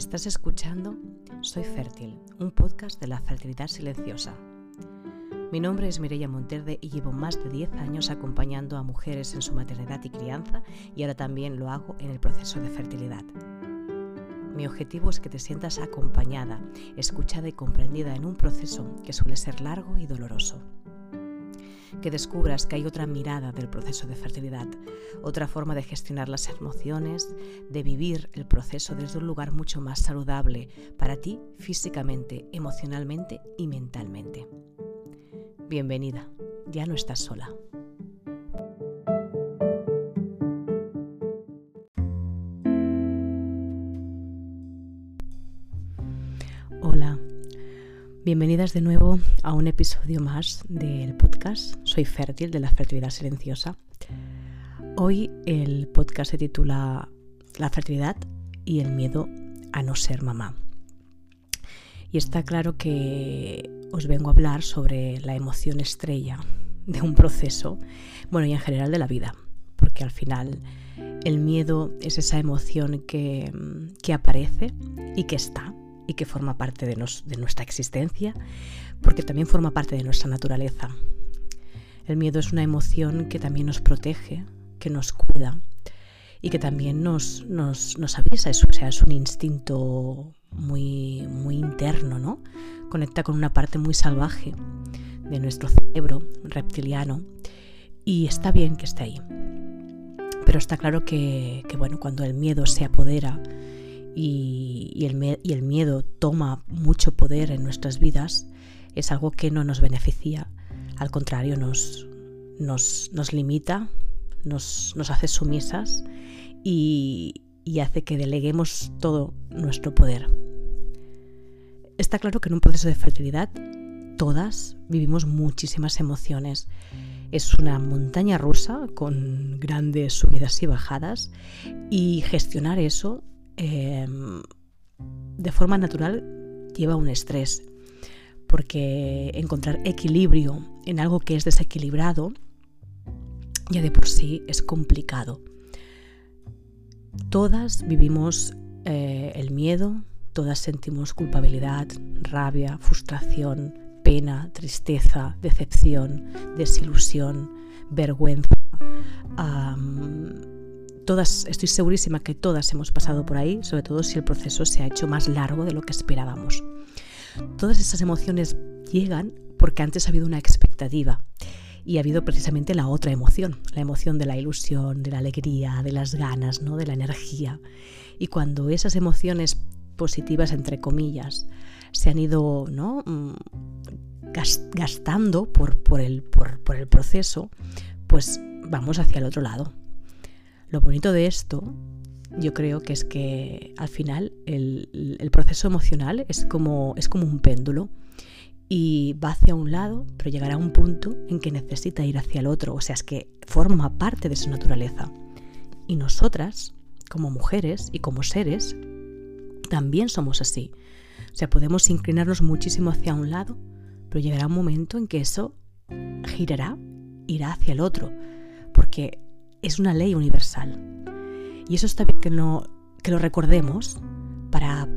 Estás escuchando Soy Fértil, un podcast de la fertilidad silenciosa. Mi nombre es Mireia Monterde y llevo más de 10 años acompañando a mujeres en su maternidad y crianza y ahora también lo hago en el proceso de fertilidad. Mi objetivo es que te sientas acompañada, escuchada y comprendida en un proceso que suele ser largo y doloroso que descubras que hay otra mirada del proceso de fertilidad, otra forma de gestionar las emociones, de vivir el proceso desde un lugar mucho más saludable para ti físicamente, emocionalmente y mentalmente. Bienvenida, ya no estás sola. De nuevo a un episodio más del podcast Soy fértil de la fertilidad silenciosa. Hoy el podcast se titula La fertilidad y el miedo a no ser mamá. Y está claro que os vengo a hablar sobre la emoción estrella de un proceso, bueno, y en general de la vida, porque al final el miedo es esa emoción que, que aparece y que está y que forma parte de, nuestra existencia, porque también forma parte de nuestra naturaleza. El miedo es una emoción que también nos protege, que nos cuida y que también nos, nos, avisa, o sea, es un instinto muy, muy interno, ¿no? Conecta con una parte muy salvaje de nuestro cerebro reptiliano y está bien que esté ahí. Pero está claro que bueno, cuando el miedo se apodera y, el, miedo toma mucho poder en nuestras vidas, es algo que no nos beneficia, al contrario, nos, nos, limita, nos, hace sumisas y hace que deleguemos todo nuestro poder. Está claro que en un proceso de fertilidad todas vivimos muchísimas emociones. Es una montaña rusa con grandes subidas y bajadas y gestionar eso Em, de forma natural lleva un estrés, porque encontrar equilibrio en algo que es desequilibrado ya de por sí es complicado. Todas vivimos eh, el miedo, todas sentimos culpabilidad, rabia, frustración, pena, tristeza, decepción, desilusión, vergüenza estoy segurísima que todas hemos pasado por ahí, sobre todo si el proceso se ha hecho más largo de lo que esperábamos. Todas esas emociones llegan porque antes ha habido una expectativa y ha habido precisamente la otra emoción, la emoción de la ilusión, de la alegría, de las ganas, ¿no? de la energía. Y cuando esas emociones positivas, entre comillas, se han ido. Mm, gastando por el proceso, pues vamos hacia el otro lado. Lo bonito de esto, yo creo que es que al final el, proceso emocional es como, es como un péndulo y va hacia un lado, pero llegará a un punto en que necesita ir hacia el otro, o sea, es que forma parte de su naturaleza. Y nosotras, como mujeres y como seres, también somos así. O sea, podemos inclinarnos muchísimo hacia un lado, pero llegará un momento en que eso girará, irá hacia el otro, porque es una ley universal. Y eso está bien que, no, que lo recordemos para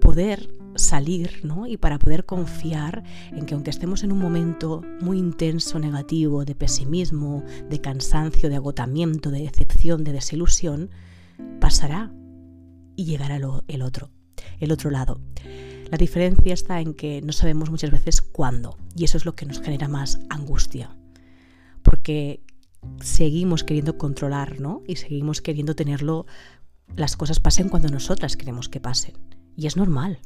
poder salir ¿no? y para poder confiar en que aunque estemos en un momento muy intenso, negativo, de pesimismo, de cansancio, de agotamiento, de decepción, de desilusión, pasará y llegará el otro, el otro lado. La diferencia está en que no sabemos muchas veces cuándo y eso es lo que nos genera más angustia. Porque seguimos queriendo controlar, ¿no? Y seguimos queriendo tenerlo, las cosas pasen cuando nosotras queremos que pasen. Y es normal.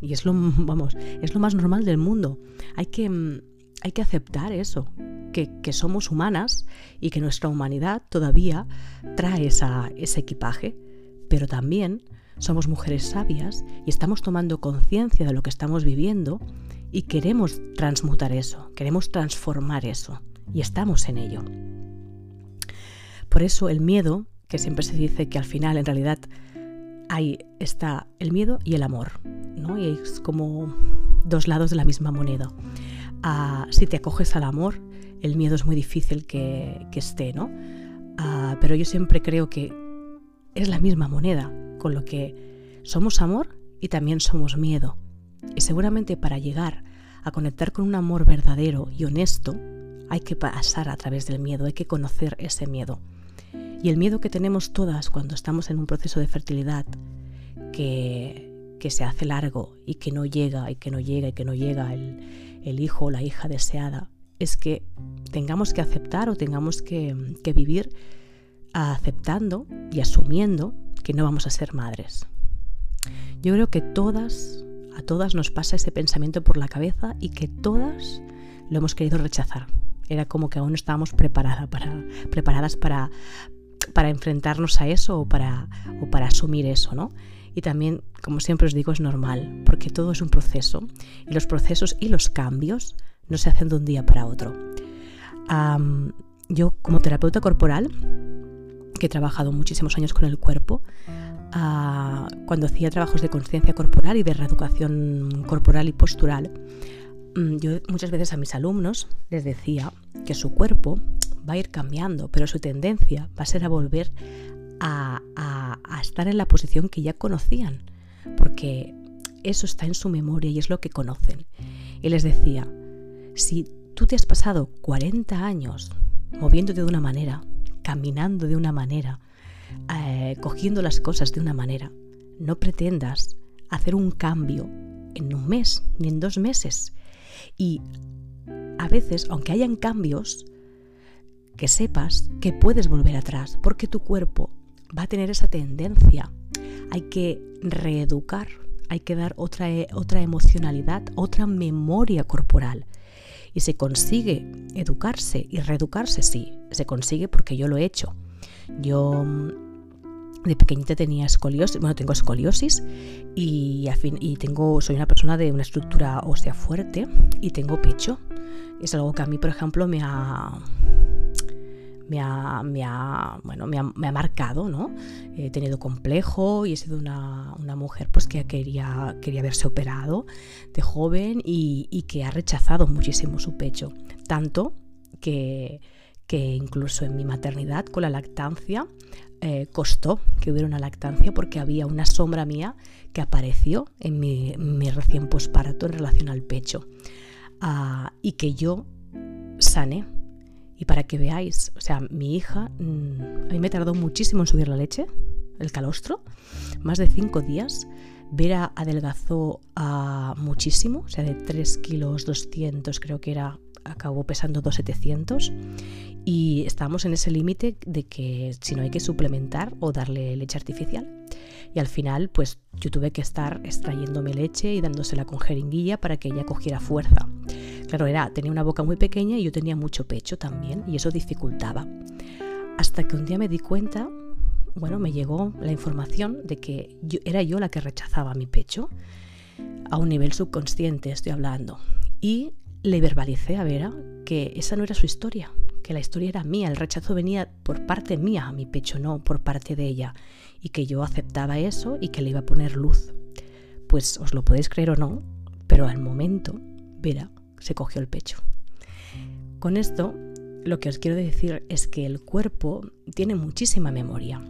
Y es lo, vamos, es lo más normal del mundo. Hay que, mm, hay que aceptar eso, que, somos humanas y que nuestra humanidad todavía trae ese equipaje, pero también somos mujeres sabias y estamos tomando conciencia de lo que estamos viviendo y queremos transmutar eso, queremos transformar eso y estamos en ello. Por eso el miedo, que siempre se dice que al final en realidad ahí está el miedo y el amor, ¿no? Y es como dos lados de la misma moneda. Ah, si te acoges al amor, el miedo es muy difícil que, esté, ¿no? Ah, pero yo siempre creo que es la misma moneda, con lo que somos amor y también somos miedo. Y seguramente para llegar a conectar con un amor verdadero y honesto, hay que pasar a través del miedo, hay que conocer ese miedo. Y el miedo que tenemos todas cuando estamos en un proceso de fertilidad que, que se hace largo y que no llega y que no llega y que no llega el, el hijo o la hija deseada, es que tengamos que aceptar o tengamos que, que vivir aceptando y asumiendo que no vamos a ser madres. Yo creo que todas, a todas nos pasa ese pensamiento por la cabeza y que todas lo hemos querido rechazar. Era como que aún no estábamos preparadas para, preparadas para, para enfrentarnos a eso o para, o para asumir eso, ¿no? Y también, como siempre os digo, es normal, porque todo es un proceso y los procesos y los cambios no se hacen de un día para otro. yo, como terapeuta corporal, que he trabajado muchísimos años con el cuerpo, cuando hacía trabajos de conciencia corporal y de reeducación corporal y postural, yo muchas veces a mis alumnos les decía que su cuerpo va a ir cambiando, pero su tendencia va a ser a volver a, a estar en la posición que ya conocían, porque eso está en su memoria y es lo que conocen. Y les decía, si tú te has pasado 40 años moviéndote de una manera, caminando de una manera, eh, cogiendo las cosas de una manera. No pretendas hacer un cambio en un mes ni en dos meses. Y a veces, aunque hayan cambios, que sepas que puedes volver atrás, porque tu cuerpo va a tener esa tendencia. Hay que reeducar, hay que dar otra, otra emocionalidad, otra memoria corporal. Y se consigue educarse y reeducarse, sí, se consigue porque yo lo he hecho. Yo de pequeñita tenía escoliosis, bueno, tengo escoliosis y, tengo, soy una persona de una estructura ósea fuerte y tengo pecho. Es algo que a mí, por ejemplo, me ha, me ha, bueno, me ha, marcado, ¿no? He tenido complejo y he sido una, una mujer pues, que quería, quería verse operado de joven y, y, que ha rechazado muchísimo su pecho. Tanto que que incluso en mi maternidad con la lactancia eh, costó que hubiera una lactancia porque había una sombra mía que apareció en mi, recién posparto en relación al pecho ah, y que yo sané. Y para que veáis, o sea, mi hija, mm, a mí me tardó muchísimo en subir la leche, el calostro, más de cinco días. Vera adelgazó a muchísimo, o sea, de 3 kilos 200 creo que era, acabó pesando 2,700 y estábamos en ese límite de que si no hay que suplementar o darle leche artificial. Y al final, pues yo tuve que estar extrayéndome leche y dándosela con jeringuilla para que ella cogiera fuerza. Claro, era, tenía una boca muy pequeña y yo tenía mucho pecho también y eso dificultaba. Hasta que un día me di cuenta, bueno, me llegó la información de que era yo la que rechazaba mi pecho, a un nivel subconsciente estoy hablando. Y le verbalicé a Vera que esa no era su historia, que la historia era mía, el rechazo venía por parte mía a mi pecho, no por parte de ella, y que yo aceptaba eso y que le iba a poner luz. Pues os lo podéis creer o no, pero al momento Vera se cogió el pecho. Con esto, lo que os quiero decir es que el cuerpo tiene muchísima memoria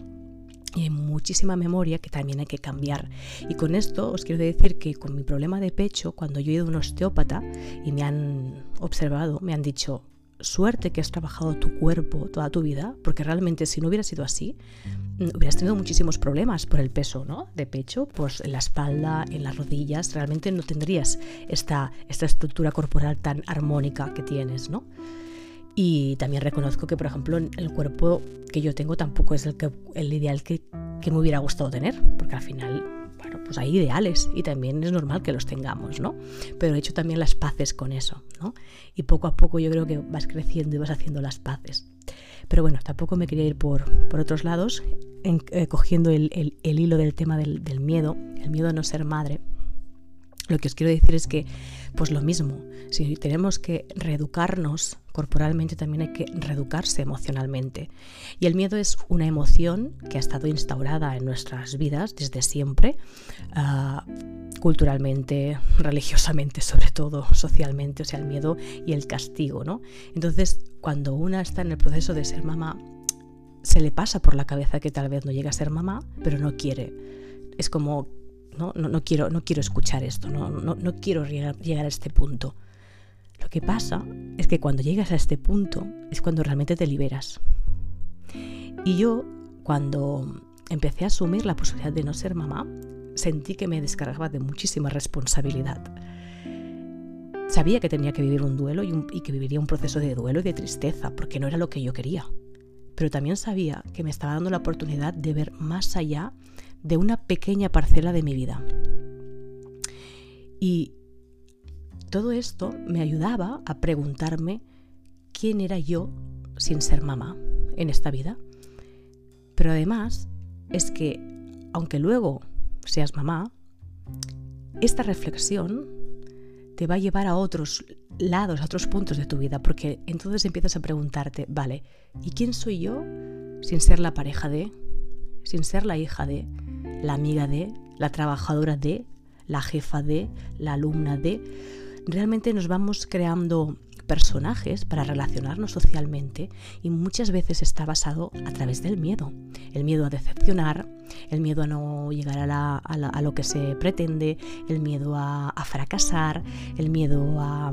y hay muchísima memoria que también hay que cambiar. Y con esto os quiero decir que con mi problema de pecho, cuando yo he ido a un osteópata y me han observado, me han dicho, suerte que has trabajado tu cuerpo toda tu vida, porque realmente si no hubiera sido así, mm, hubieras tenido muchísimos problemas por el peso ¿no? de pecho, pues en la espalda, en las rodillas, realmente no tendrías esta, esta estructura corporal tan armónica que tienes, ¿no? Y también reconozco que, por ejemplo, el cuerpo que yo tengo tampoco es el, que, el ideal que, que me hubiera gustado tener, porque al final, bueno, pues hay ideales y también es normal que los tengamos, ¿no? Pero he hecho también las paces con eso, ¿no? Y poco a poco yo creo que vas creciendo y vas haciendo las paces. Pero bueno, tampoco me quería ir por, por otros lados, eh, cogiendo el, el, el, hilo del tema del, del miedo, el miedo a no ser madre lo que os quiero decir es que, pues lo mismo, si tenemos que reeducarnos corporalmente, también hay que reeducarse emocionalmente. Y el miedo es una emoción que ha estado instaurada en nuestras vidas desde siempre, uh, culturalmente, religiosamente, sobre todo socialmente, o sea, el miedo y el castigo, ¿no? Entonces, cuando una está en el proceso de ser mamá, se le pasa por la cabeza que tal vez no llega a ser mamá, pero no quiere. Es como no, no, quiero, no quiero escuchar esto, no, no, no quiero llegar a este punto. Lo que pasa es que cuando llegas a este punto es cuando realmente te liberas. Y yo, cuando empecé a asumir la posibilidad de no ser mamá, sentí que me descargaba de muchísima responsabilidad. Sabía que tenía que vivir un duelo y, que viviría un proceso de duelo y de tristeza, porque no era lo que yo quería. Pero también sabía que me estaba dando la oportunidad de ver más allá de una pequeña parcela de mi vida. Y todo esto me ayudaba a preguntarme quién era yo sin ser mamá en esta vida. Pero además es que, aunque luego seas mamá, esta reflexión te va a llevar a otros lados, a otros puntos de tu vida, porque entonces empiezas a preguntarte, vale, ¿y quién soy yo sin ser la pareja de, sin ser la hija de, la amiga de, la trabajadora de, la jefa de, la alumna de? Realmente nos vamos creando personajes para relacionarnos socialmente y muchas veces está basado a través del miedo. El miedo a decepcionar, el miedo a no llegar a, lo que se pretende, el miedo a, fracasar, el miedo a,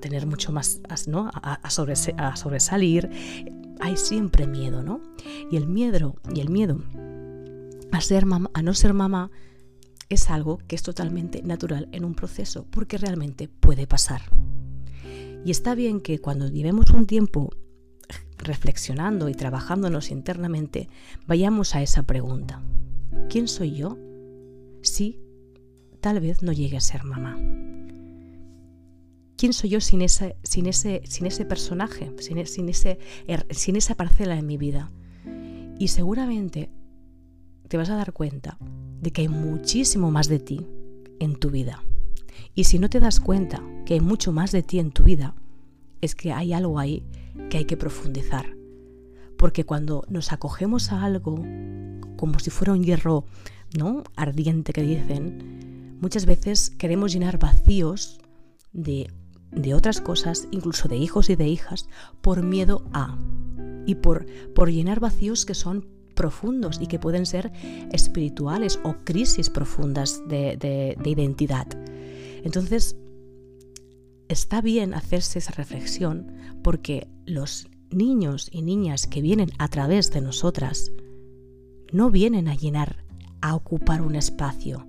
tener mucho más, ¿no? a, sobresalir. Hay siempre miedo, ¿no? Y el miedo, y el miedo a, ser a no ser mamá es algo que es totalmente natural en un proceso, porque realmente puede pasar. Y está bien que cuando llevemos un tiempo reflexionando y trabajándonos internamente, vayamos a esa pregunta. ¿Quién soy yo? Si tal vez no llegue a ser mamá. ¿Quién soy yo sin, ese, sin, ese, sin ese personaje, sin, sin, ese, er, sin esa parcela en mi vida? Y seguramente te vas a dar cuenta de que hay muchísimo más de ti en tu vida. Y si no te das cuenta que hay mucho más de ti en tu vida, es que hay algo ahí que hay que profundizar. Porque cuando nos acogemos a algo como si fuera un hierro ¿no? ardiente que dicen, muchas veces queremos llenar vacíos de, de otras cosas, incluso de hijos y de hijas, por miedo a. Y por, por llenar vacíos que son profundos y que pueden ser espirituales o crisis profundas de, de identidad. Entonces, está bien hacerse esa reflexión porque los niños y niñas que vienen a través de nosotras no vienen a llenar, a ocupar un espacio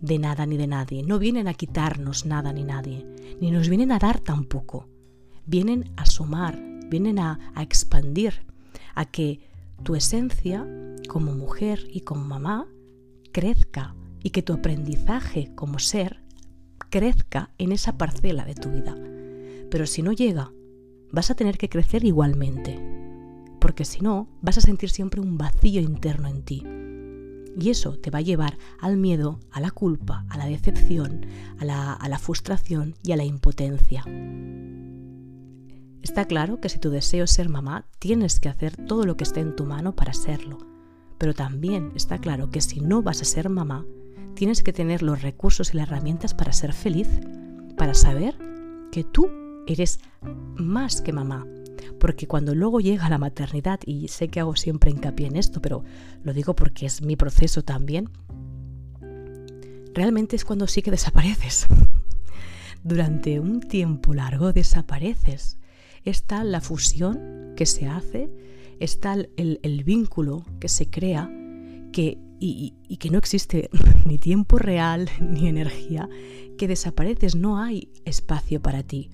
de nada ni de nadie, no vienen a quitarnos nada ni nadie, ni nos vienen a dar tampoco, vienen a sumar, vienen a, a expandir, a que tu esencia como mujer y como mamá crezca y que tu aprendizaje como ser crezca en esa parcela de tu vida. Pero si no llega, vas a tener que crecer igualmente, porque si no, vas a sentir siempre un vacío interno en ti. Y eso te va a llevar al miedo, a la culpa, a la decepción, a la, a la frustración y a la impotencia. Está claro que si tu deseo es ser mamá, tienes que hacer todo lo que esté en tu mano para serlo. Pero también está claro que si no vas a ser mamá, tienes que tener los recursos y las herramientas para ser feliz, para saber que tú eres más que mamá. Porque cuando luego llega la maternidad, y sé que hago siempre hincapié en esto, pero lo digo porque es mi proceso también, realmente es cuando sí que desapareces. Durante un tiempo largo desapareces. Está la fusión que se hace, está el, el vínculo que se crea, que y, que no existe ni tiempo real ni energía, que desapareces, no hay espacio para ti.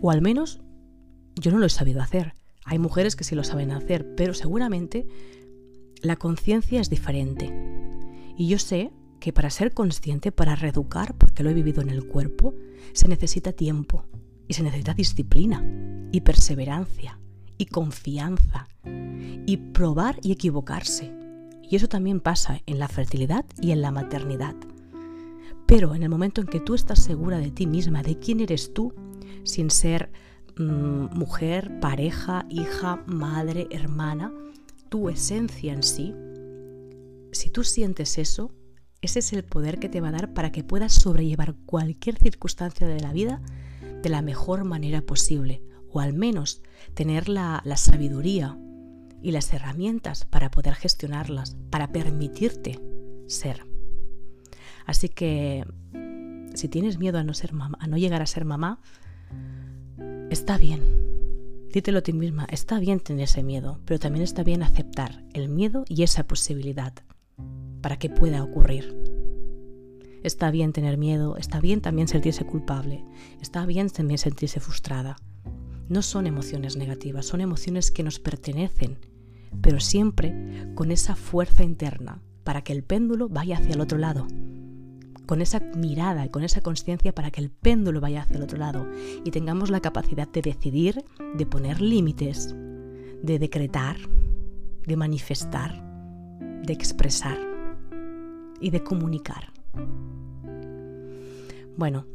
O al menos yo no lo he sabido hacer. Hay mujeres que sí lo saben hacer, pero seguramente la conciencia es diferente. Y yo sé que para ser consciente, para reeducar, porque lo he vivido en el cuerpo, se necesita tiempo y se necesita disciplina y perseverancia y confianza y probar y equivocarse y eso también pasa en la fertilidad y en la maternidad. Pero en el momento en que tú estás segura de ti misma, de quién eres tú, sin ser mm, mujer, pareja, hija, madre, hermana, tu esencia en sí, si tú sientes eso, ese es el poder que te va a dar para que puedas sobrellevar cualquier circunstancia de la vida de la mejor manera posible, o al menos tener la, la sabiduría y las herramientas para poder gestionarlas, para permitirte ser. Así que si tienes miedo a no ser mamá, a no llegar a ser mamá, está bien. Dítelo a ti misma, está bien tener ese miedo, pero también está bien aceptar el miedo y esa posibilidad para que pueda ocurrir. Está bien tener miedo, está bien también sentirse culpable, está bien también sentirse frustrada. No son emociones negativas, son emociones que nos pertenecen, pero siempre con esa fuerza interna para que el péndulo vaya hacia el otro lado. Con esa mirada y con esa conciencia para que el péndulo vaya hacia el otro lado y tengamos la capacidad de decidir, de poner límites, de decretar, de manifestar, de expresar y de comunicar. Bueno,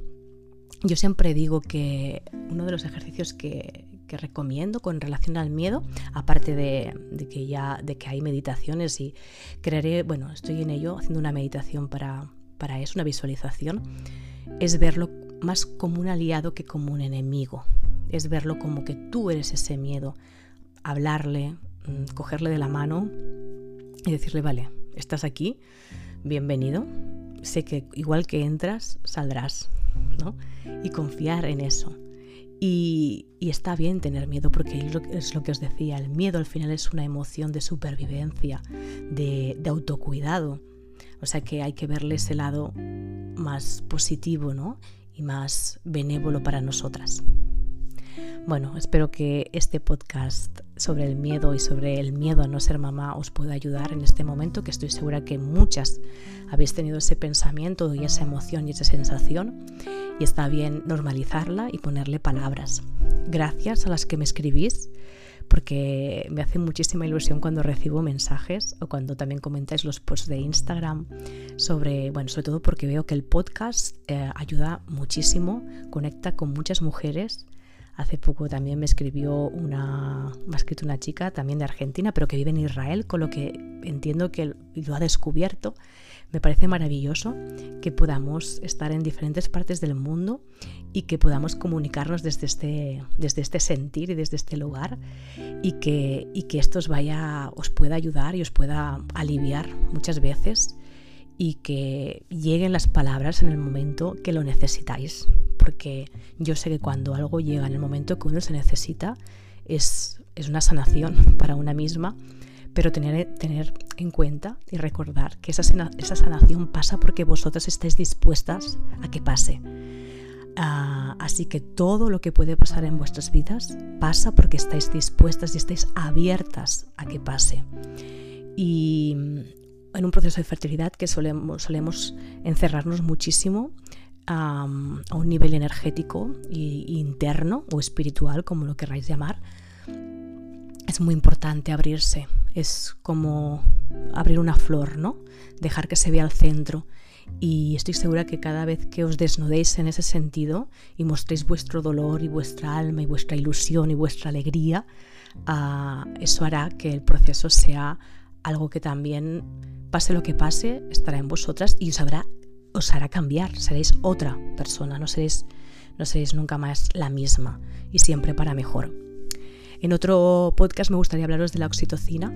yo siempre digo que uno de los ejercicios que, recomiendo con relación al miedo, aparte de, que ya de que hay meditaciones y crearé, bueno, estoy en ello haciendo una meditación para, para eso, una visualización, es verlo más como un aliado que como un enemigo. Es verlo como que tú eres ese miedo, hablarle, mm, cogerle de la mano y decirle, vale, estás aquí, bienvenido, sé que igual que entras, saldrás, ¿no? Y confiar en eso. Y, está bien tener miedo porque es lo, que os decía, el miedo al final es una emoción de supervivencia, de, de autocuidado. O sea que hay que verle ese lado más positivo ¿no? y más benévolo para nosotras. Bueno, espero que este podcast sobre el miedo y sobre el miedo a no ser mamá os pueda ayudar en este momento, que estoy segura que muchas habéis tenido ese pensamiento y esa emoción y esa sensación y está bien normalizarla y ponerle palabras. Gracias a las que me escribís porque me hace muchísima ilusión cuando recibo mensajes o cuando también comentáis los posts de Instagram sobre, bueno, sobre todo porque veo que el podcast eh, ayuda muchísimo, conecta con muchas mujeres Hace poco también me escribió una, me ha escrito una chica también de Argentina, pero que vive en Israel, con lo que entiendo que lo ha descubierto. Me parece maravilloso que podamos estar en diferentes partes del mundo y que podamos comunicarnos desde este, desde este sentir y desde este lugar y que, y que esto vaya, os pueda ayudar y os pueda aliviar muchas veces y que lleguen las palabras en el momento que lo necesitáis. Porque yo sé que cuando algo llega en el momento que uno se necesita, es, es una sanación para una misma, pero tener, tener en cuenta y recordar que esa, esa sanación pasa porque vosotras estáis dispuestas a que pase. Ah, así que todo lo que puede pasar en vuestras vidas pasa porque estáis dispuestas y estáis abiertas a que pase. Y, en un proceso de fertilidad que solemos, solemos encerrarnos muchísimo a un nivel energético e interno o espiritual, como lo queráis llamar, es muy importante abrirse. Es como abrir una flor, ¿no? Dejar que se vea al centro. Y estoy segura que cada vez que os desnudéis en ese sentido y mostréis vuestro dolor y vuestra alma y vuestra ilusión y vuestra alegría, ah, eso hará que el proceso sea algo que también pase lo que pase, estará en vosotras y os, os hará cambiar. Seréis otra persona, no seréis, no seréis nunca más la misma y siempre para mejor. En otro podcast me gustaría hablaros de la oxitocina,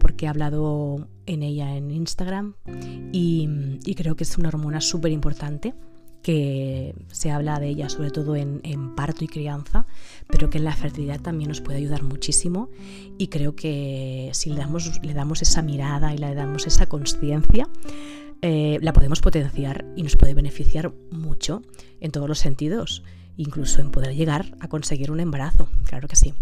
porque he hablado en ella en Instagram y, y creo que es una hormona súper importante que se habla de ella sobre todo en, parto y crianza, pero que en la fertilidad también nos puede ayudar muchísimo y creo que si le damos, le damos esa mirada y le damos esa conciencia, eh, la podemos potenciar y nos puede beneficiar mucho en todos los sentidos, incluso en poder llegar a conseguir un embarazo, claro que sí.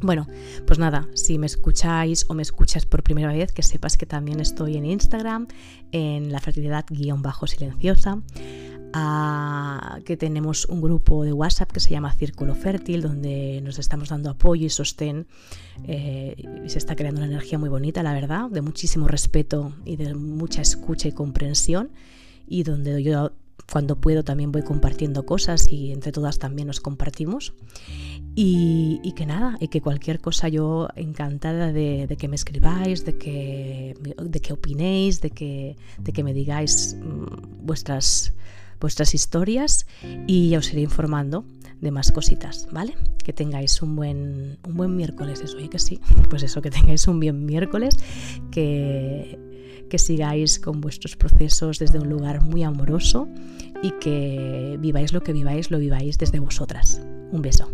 Bueno, pues nada, si me escucháis o me escuchas por primera vez, que sepas que también estoy en Instagram, en la fertilidad silenciosa que tenemos un grupo de WhatsApp que se llama Círculo Fértil, donde nos estamos dando apoyo y sostén. Eh, y se está creando una energía muy bonita, la verdad, de muchísimo respeto y de mucha escucha y comprensión. Y donde yo cuando puedo también voy compartiendo cosas y entre todas también nos compartimos. Y, que nada, y que cualquier cosa yo encantada de, que me escribáis, de que, de que opinéis, de que, de que me digáis mm, vuestras vuestras historias y ya os iré informando de más cositas, ¿vale? Que tengáis un buen, un buen miércoles, eso, oye que sí, pues eso, que tengáis un bien miércoles, que, que sigáis con vuestros procesos desde un lugar muy amoroso y que viváis lo que viváis, lo viváis desde vosotras. Un beso.